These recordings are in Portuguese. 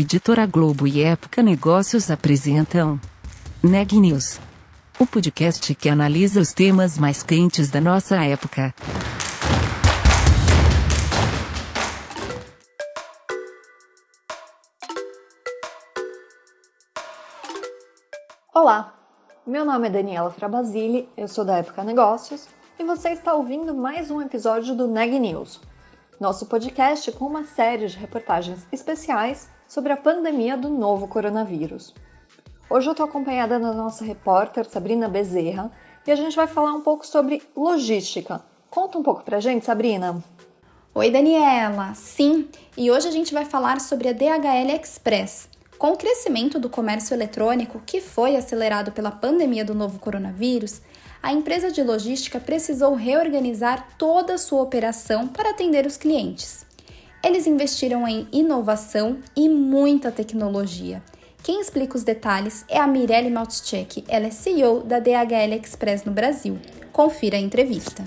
Editora Globo e Época Negócios apresentam Neg News, o podcast que analisa os temas mais quentes da nossa época. Olá, meu nome é Daniela Trabasile, eu sou da Época Negócios e você está ouvindo mais um episódio do Neg News, nosso podcast com uma série de reportagens especiais sobre a pandemia do novo coronavírus. Hoje eu estou acompanhada da nossa repórter Sabrina Bezerra e a gente vai falar um pouco sobre logística. Conta um pouco pra gente, Sabrina. Oi, Daniela. Sim, e hoje a gente vai falar sobre a DHL Express. Com o crescimento do comércio eletrônico, que foi acelerado pela pandemia do novo coronavírus, a empresa de logística precisou reorganizar toda a sua operação para atender os clientes. Eles investiram em inovação e muita tecnologia. Quem explica os detalhes é a Mirelle Maltchek, ela é CEO da DHL Express no Brasil. Confira a entrevista.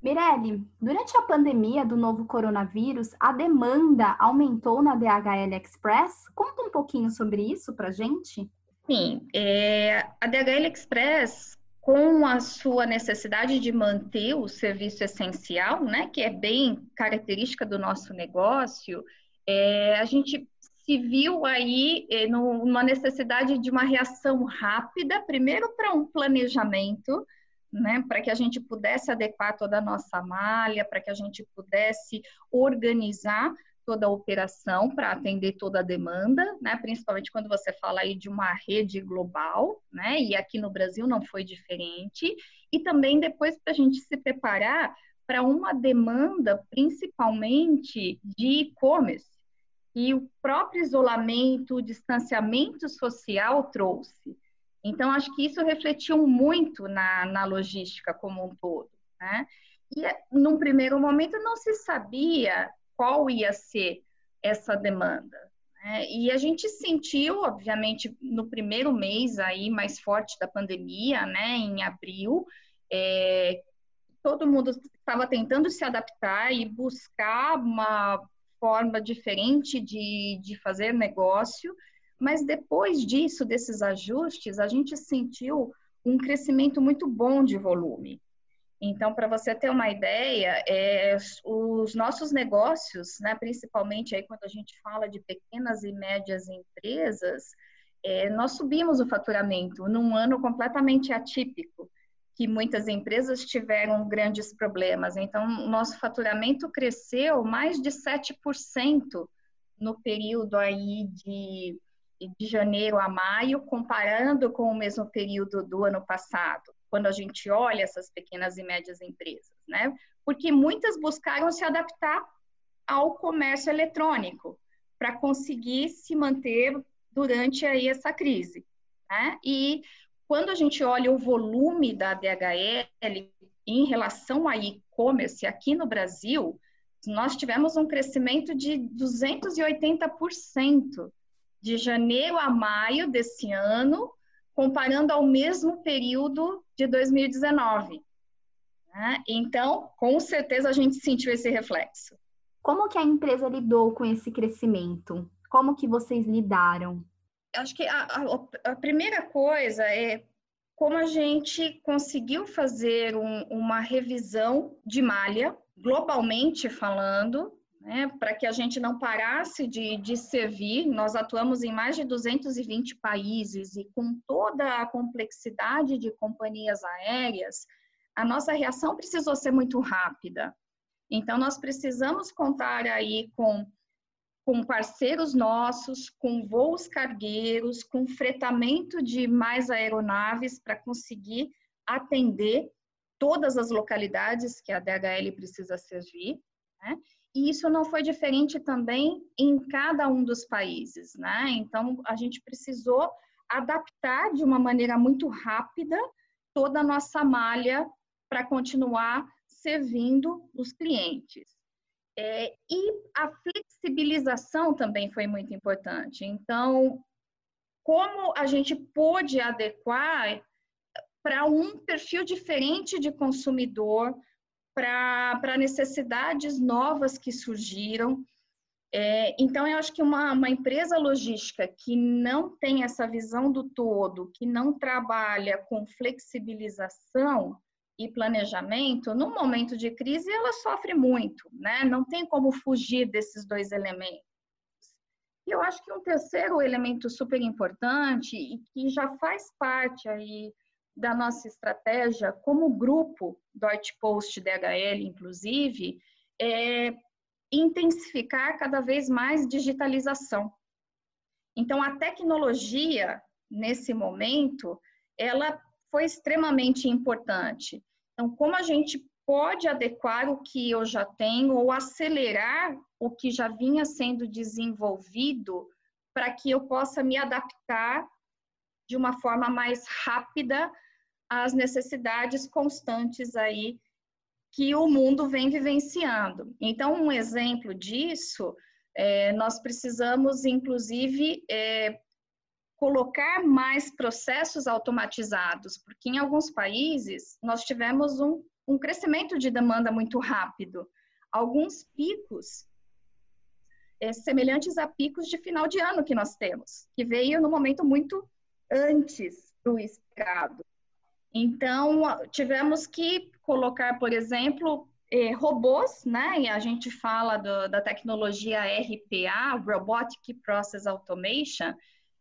Mirelle, durante a pandemia do novo coronavírus, a demanda aumentou na DHL Express? Conta um pouquinho sobre isso para gente. Sim, é, a DHL Express com a sua necessidade de manter o serviço essencial, né, que é bem característica do nosso negócio, é, a gente se viu aí é, numa necessidade de uma reação rápida, primeiro para um planejamento, né, para que a gente pudesse adequar toda a nossa malha, para que a gente pudesse organizar toda a operação para atender toda a demanda, né? Principalmente quando você fala aí de uma rede global, né? E aqui no Brasil não foi diferente. E também depois para a gente se preparar para uma demanda, principalmente de e-commerce, e o próprio isolamento, o distanciamento social trouxe. Então, acho que isso refletiu muito na, na logística como um todo, né? E, num primeiro momento, não se sabia qual ia ser essa demanda. Né? E a gente sentiu, obviamente, no primeiro mês aí mais forte da pandemia, né, em abril, é, todo mundo estava tentando se adaptar e buscar uma forma diferente de, de fazer negócio, mas depois disso, desses ajustes, a gente sentiu um crescimento muito bom de volume. Então, para você ter uma ideia, é, os nossos negócios, né, principalmente aí quando a gente fala de pequenas e médias empresas, é, nós subimos o faturamento num ano completamente atípico, que muitas empresas tiveram grandes problemas. Então, nosso faturamento cresceu mais de 7% no período aí de, de janeiro a maio, comparando com o mesmo período do ano passado quando a gente olha essas pequenas e médias empresas, né? Porque muitas buscaram se adaptar ao comércio eletrônico para conseguir se manter durante aí essa crise, né? E quando a gente olha o volume da DHL em relação a e-commerce aqui no Brasil, nós tivemos um crescimento de 280% de janeiro a maio desse ano comparando ao mesmo período de 2019. Né? Então, com certeza a gente sentiu esse reflexo. Como que a empresa lidou com esse crescimento? Como que vocês lidaram? Acho que a, a, a primeira coisa é como a gente conseguiu fazer um, uma revisão de malha, globalmente falando, né, para que a gente não parasse de, de servir. Nós atuamos em mais de 220 países e com toda a complexidade de companhias aéreas, a nossa reação precisou ser muito rápida. Então, nós precisamos contar aí com, com parceiros nossos, com voos cargueiros, com fretamento de mais aeronaves para conseguir atender todas as localidades que a DHL precisa servir. Né? E isso não foi diferente também em cada um dos países, né? Então, a gente precisou adaptar de uma maneira muito rápida toda a nossa malha para continuar servindo os clientes. É, e a flexibilização também foi muito importante. Então, como a gente pôde adequar para um perfil diferente de consumidor, para necessidades novas que surgiram. É, então, eu acho que uma, uma empresa logística que não tem essa visão do todo, que não trabalha com flexibilização e planejamento, no momento de crise, ela sofre muito, né? Não tem como fugir desses dois elementos. E eu acho que um terceiro elemento super importante e que já faz parte aí da nossa estratégia como grupo do Artpost DHL, inclusive, é intensificar cada vez mais digitalização. Então, a tecnologia, nesse momento, ela foi extremamente importante. Então, como a gente pode adequar o que eu já tenho ou acelerar o que já vinha sendo desenvolvido para que eu possa me adaptar de uma forma mais rápida às necessidades constantes aí que o mundo vem vivenciando. Então, um exemplo disso, é, nós precisamos, inclusive, é, colocar mais processos automatizados, porque em alguns países nós tivemos um, um crescimento de demanda muito rápido. Alguns picos é, semelhantes a picos de final de ano que nós temos, que veio no momento muito antes do esperado. Então, tivemos que colocar, por exemplo, eh, robôs, né? E a gente fala do, da tecnologia RPA, Robotic Process Automation,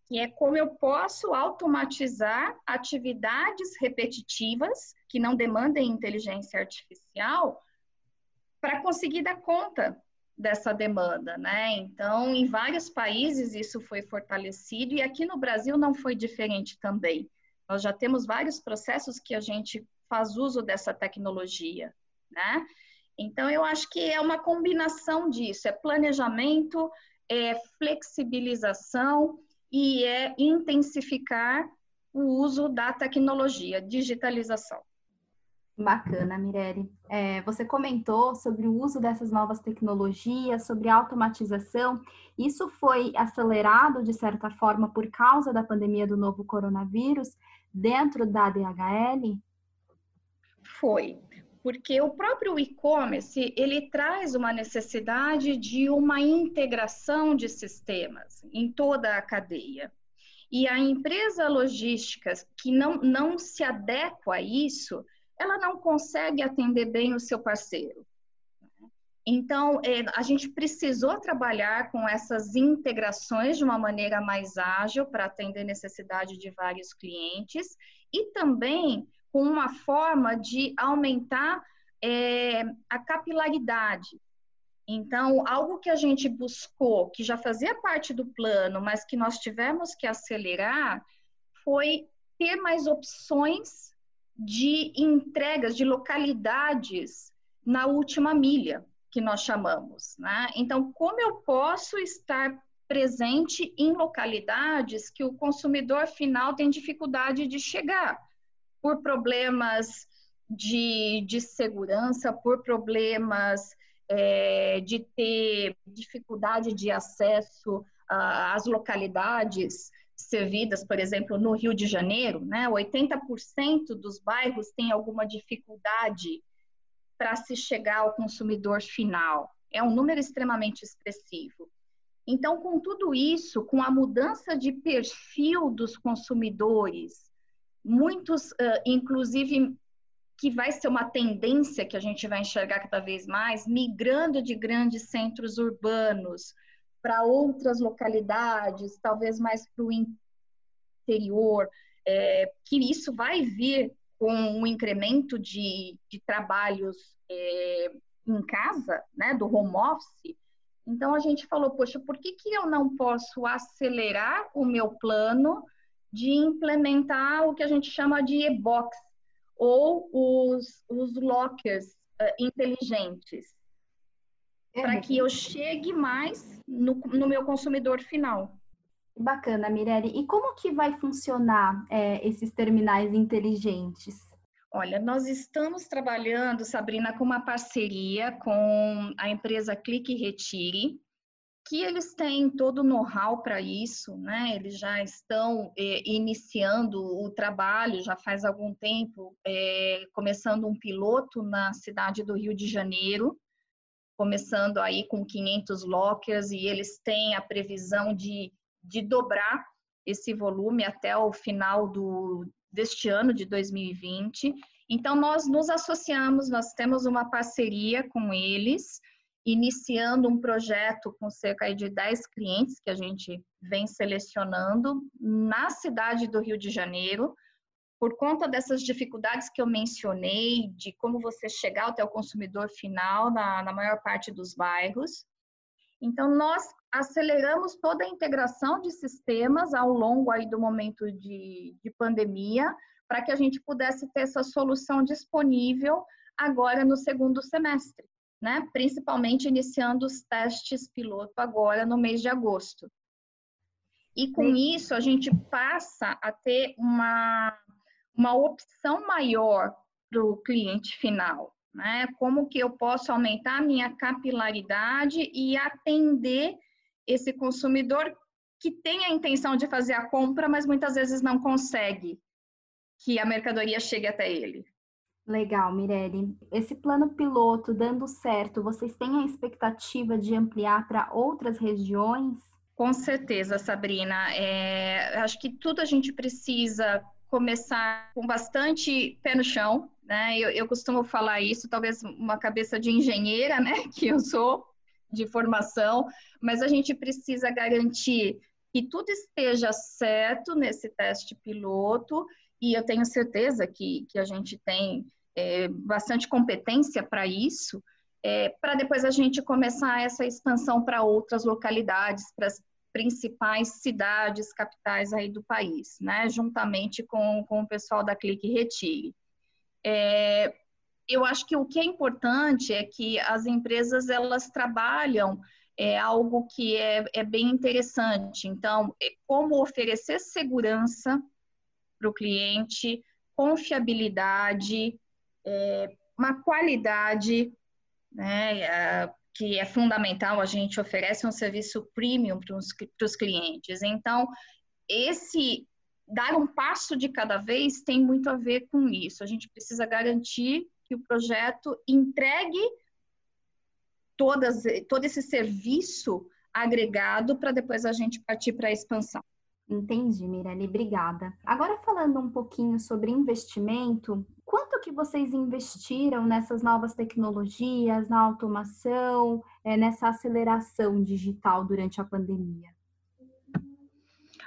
que é como eu posso automatizar atividades repetitivas que não demandem inteligência artificial para conseguir dar conta dessa demanda, né? Então, em vários países isso foi fortalecido e aqui no Brasil não foi diferente também. Nós já temos vários processos que a gente faz uso dessa tecnologia, né? Então, eu acho que é uma combinação disso, é planejamento, é flexibilização e é intensificar o uso da tecnologia, digitalização. Bacana, Mirelle. É, você comentou sobre o uso dessas novas tecnologias, sobre automatização. Isso foi acelerado, de certa forma, por causa da pandemia do novo coronavírus dentro da DHL? Foi, porque o próprio e-commerce ele traz uma necessidade de uma integração de sistemas em toda a cadeia. E a empresa logística que não, não se adequa a isso, ela não consegue atender bem o seu parceiro. Então, é, a gente precisou trabalhar com essas integrações de uma maneira mais ágil para atender necessidade de vários clientes e também com uma forma de aumentar é, a capilaridade. Então, algo que a gente buscou, que já fazia parte do plano, mas que nós tivemos que acelerar, foi ter mais opções de entregas de localidades na última milha, que nós chamamos. Né? Então, como eu posso estar presente em localidades que o consumidor final tem dificuldade de chegar? por problemas de, de segurança, por problemas é, de ter dificuldade de acesso às localidades servidas, por exemplo, no Rio de Janeiro, né? 80% dos bairros têm alguma dificuldade para se chegar ao consumidor final. É um número extremamente expressivo. Então, com tudo isso, com a mudança de perfil dos consumidores, muitos, inclusive, que vai ser uma tendência que a gente vai enxergar cada vez mais, migrando de grandes centros urbanos para outras localidades, talvez mais para o interior, é, que isso vai vir com um incremento de, de trabalhos é, em casa, né, do home office. Então a gente falou, poxa, por que, que eu não posso acelerar o meu plano de implementar o que a gente chama de e-box ou os, os lockers uh, inteligentes, é. para que eu chegue mais no, no meu consumidor final. Bacana, Mirelle. E como que vai funcionar é, esses terminais inteligentes? Olha, nós estamos trabalhando, Sabrina, com uma parceria com a empresa Clique Retire, que eles têm todo o know-how para isso, né? Eles já estão é, iniciando o trabalho já faz algum tempo, é, começando um piloto na cidade do Rio de Janeiro, começando aí com 500 lockers e eles têm a previsão de, de dobrar esse volume até o final do, deste ano de 2020. Então, nós nos associamos, nós temos uma parceria com eles, iniciando um projeto com cerca de 10 clientes que a gente vem selecionando na cidade do Rio de Janeiro, por conta dessas dificuldades que eu mencionei, de como você chegar até o consumidor final na, na maior parte dos bairros. Então, nós aceleramos toda a integração de sistemas ao longo aí do momento de, de pandemia, para que a gente pudesse ter essa solução disponível agora no segundo semestre, né? Principalmente iniciando os testes piloto agora no mês de agosto. E com isso, a gente passa a ter uma uma opção maior para o cliente final, né? Como que eu posso aumentar a minha capilaridade e atender esse consumidor que tem a intenção de fazer a compra, mas muitas vezes não consegue que a mercadoria chegue até ele. Legal, Mirelle. Esse plano piloto dando certo, vocês têm a expectativa de ampliar para outras regiões? Com certeza, Sabrina. É, acho que tudo a gente precisa começar com bastante pé no chão, né? Eu, eu costumo falar isso, talvez uma cabeça de engenheira, né? Que eu sou de formação, mas a gente precisa garantir que tudo esteja certo nesse teste piloto e eu tenho certeza que, que a gente tem é, bastante competência para isso, é, para depois a gente começar essa expansão para outras localidades, para principais cidades, capitais aí do país, né, juntamente com, com o pessoal da Clique Retire. É, eu acho que o que é importante é que as empresas elas trabalham é algo que é, é bem interessante. Então, é como oferecer segurança para o cliente, confiabilidade, é, uma qualidade, né, que é fundamental, a gente oferece um serviço premium para os clientes. Então, esse dar um passo de cada vez tem muito a ver com isso. A gente precisa garantir que o projeto entregue todas, todo esse serviço agregado para depois a gente partir para a expansão. Entendi, Mirelle, obrigada. Agora falando um pouquinho sobre investimento, quanto que vocês investiram nessas novas tecnologias, na automação, é, nessa aceleração digital durante a pandemia?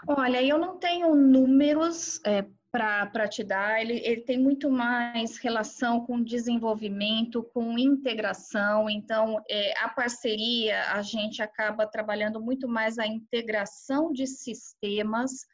Olha, eu não tenho números é, para te dar, ele, ele, tem muito mais relação com desenvolvimento, com integração. Então, é, a parceria, a gente acaba trabalhando muito mais a integração de sistemas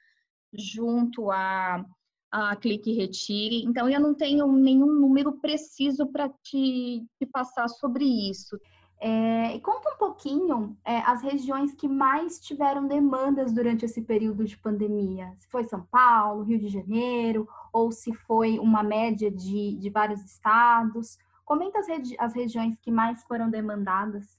junto a, a Clique Retire. Então, eu não tenho nenhum número preciso para te, te passar sobre isso. É, e conta um pouquinho é, as regiões que mais tiveram demandas durante esse período de pandemia. Se foi São Paulo, Rio de Janeiro, ou se foi uma média de, de vários estados. Comenta as, regi as regiões que mais foram demandadas.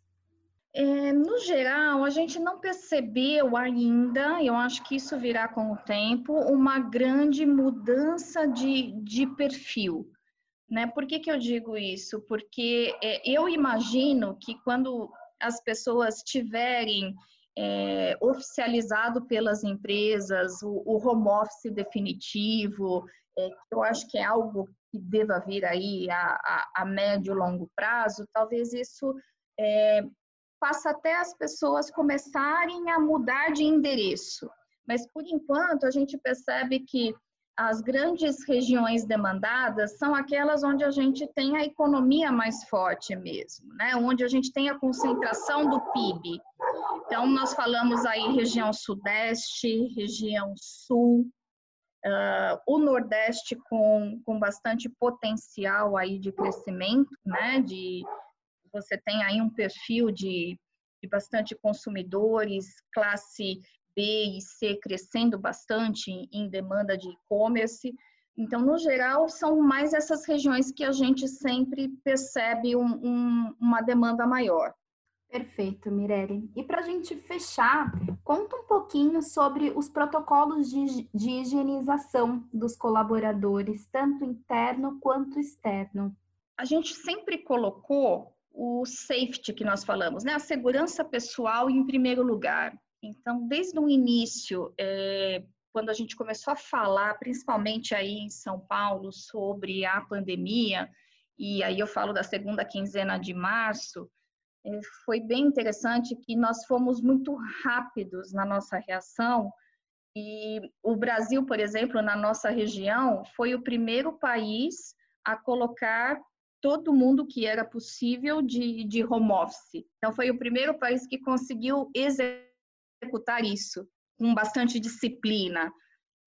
É, no geral, a gente não percebeu ainda, eu acho que isso virá com o tempo, uma grande mudança de, de perfil. Né? Por que, que eu digo isso? Porque é, eu imagino que quando as pessoas tiverem é, oficializado pelas empresas o, o home office definitivo, é, eu acho que é algo que deva vir aí a, a, a médio e longo prazo, talvez isso é, faça até as pessoas começarem a mudar de endereço. Mas, por enquanto, a gente percebe que as grandes regiões demandadas são aquelas onde a gente tem a economia mais forte mesmo, né? Onde a gente tem a concentração do PIB. Então, nós falamos aí região sudeste, região sul, uh, o nordeste com, com bastante potencial aí de crescimento, né? De, você tem aí um perfil de, de bastante consumidores, classe B e C crescendo bastante em demanda de e-commerce. Então, no geral, são mais essas regiões que a gente sempre percebe um, um, uma demanda maior. Perfeito, Mirelle. E para a gente fechar, conta um pouquinho sobre os protocolos de, de higienização dos colaboradores, tanto interno quanto externo. A gente sempre colocou o safety que nós falamos, né? A segurança pessoal em primeiro lugar. Então, desde o início, é, quando a gente começou a falar, principalmente aí em São Paulo, sobre a pandemia, e aí eu falo da segunda quinzena de março, é, foi bem interessante que nós fomos muito rápidos na nossa reação. E o Brasil, por exemplo, na nossa região, foi o primeiro país a colocar todo mundo que era possível de, de home office. Então, foi o primeiro país que conseguiu executar isso com bastante disciplina.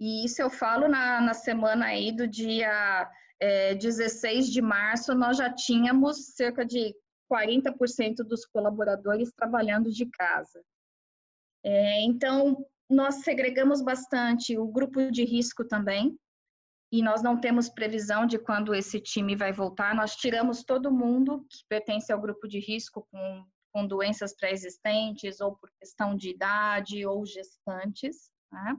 E isso eu falo na, na semana aí do dia é, 16 de março, nós já tínhamos cerca de 40% dos colaboradores trabalhando de casa. É, então, nós segregamos bastante o grupo de risco também, e nós não temos previsão de quando esse time vai voltar. Nós tiramos todo mundo que pertence ao grupo de risco com, com doenças pré-existentes, ou por questão de idade, ou gestantes. Né?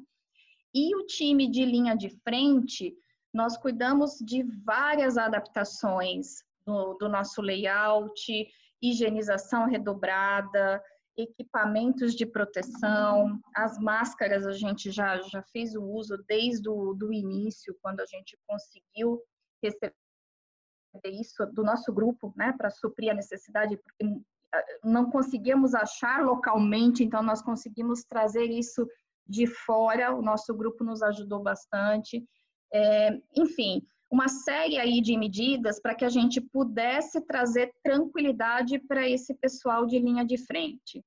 E o time de linha de frente, nós cuidamos de várias adaptações do, do nosso layout, higienização redobrada, equipamentos de proteção, as máscaras a gente já, já fez o uso desde o do início, quando a gente conseguiu receber isso do nosso grupo, né, para suprir a necessidade, porque não conseguíamos achar localmente, então nós conseguimos trazer isso de fora, o nosso grupo nos ajudou bastante. É, enfim, uma série aí de medidas para que a gente pudesse trazer tranquilidade para esse pessoal de linha de frente.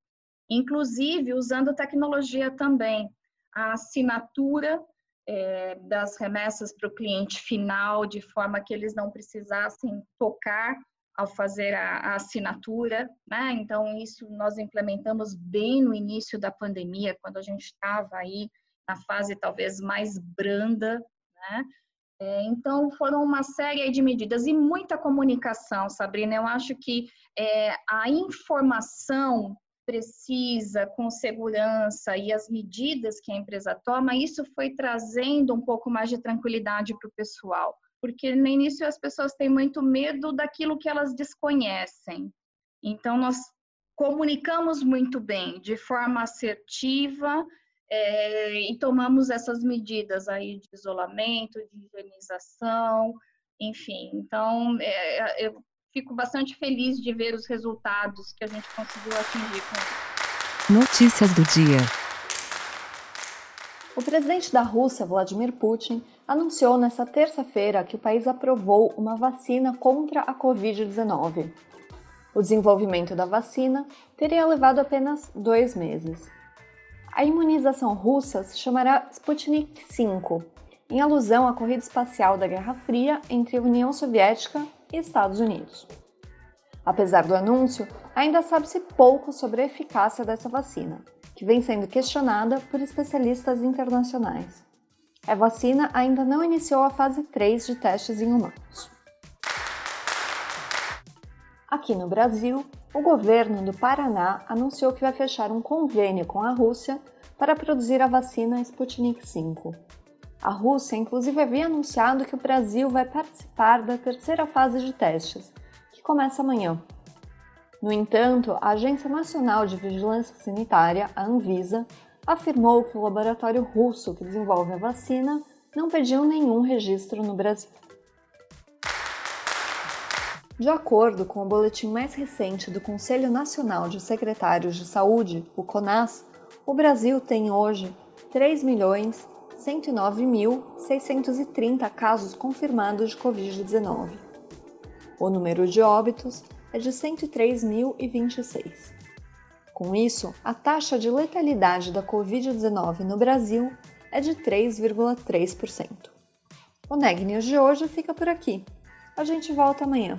Inclusive usando tecnologia também, a assinatura é, das remessas para o cliente final, de forma que eles não precisassem tocar ao fazer a, a, assinatura, né? Então, isso nós implementamos bem no início da pandemia, quando a gente estava aí na fase talvez mais branda, né? É, então, foram uma série de medidas e muita comunicação, Sabrina. Eu acho que é, a informação precisa, com segurança e as medidas que a empresa toma, isso foi trazendo um pouco mais de tranquilidade para o pessoal. Porque no início as pessoas têm muito medo daquilo que elas desconhecem. Então, nós comunicamos muito bem, de forma assertiva, é, e tomamos essas medidas aí de isolamento, de higienização, enfim. Então, é, eu fico bastante feliz de ver os resultados que a gente conseguiu atingir com. Notícias do dia. O presidente da Rússia, Vladimir Putin, anunciou nesta terça-feira que o país aprovou uma vacina contra a Covid-19. O desenvolvimento da vacina teria levado apenas dois meses. A imunização russa se chamará Sputnik V, em alusão à corrida espacial da Guerra Fria entre a União Soviética e Estados Unidos. Apesar do anúncio, ainda sabe-se pouco sobre a eficácia dessa vacina, que vem sendo questionada por especialistas internacionais. A vacina ainda não iniciou a fase 3 de testes em humanos. Aqui no Brasil, o governo do Paraná anunciou que vai fechar um convênio com a Rússia para produzir a vacina Sputnik V. A Rússia, inclusive, havia anunciado que o Brasil vai participar da terceira fase de testes, que começa amanhã. No entanto, a Agência Nacional de Vigilância Sanitária, a Anvisa, afirmou que o laboratório russo que desenvolve a vacina não pediu nenhum registro no Brasil. De acordo com o boletim mais recente do Conselho Nacional de Secretários de Saúde, o CONAS, o Brasil tem hoje 3.109.630 casos confirmados de Covid-19. O número de óbitos é de 103.026. Com isso, a taxa de letalidade da Covid-19 no Brasil é de 3,3%. O Neg News de hoje fica por aqui. A gente volta amanhã.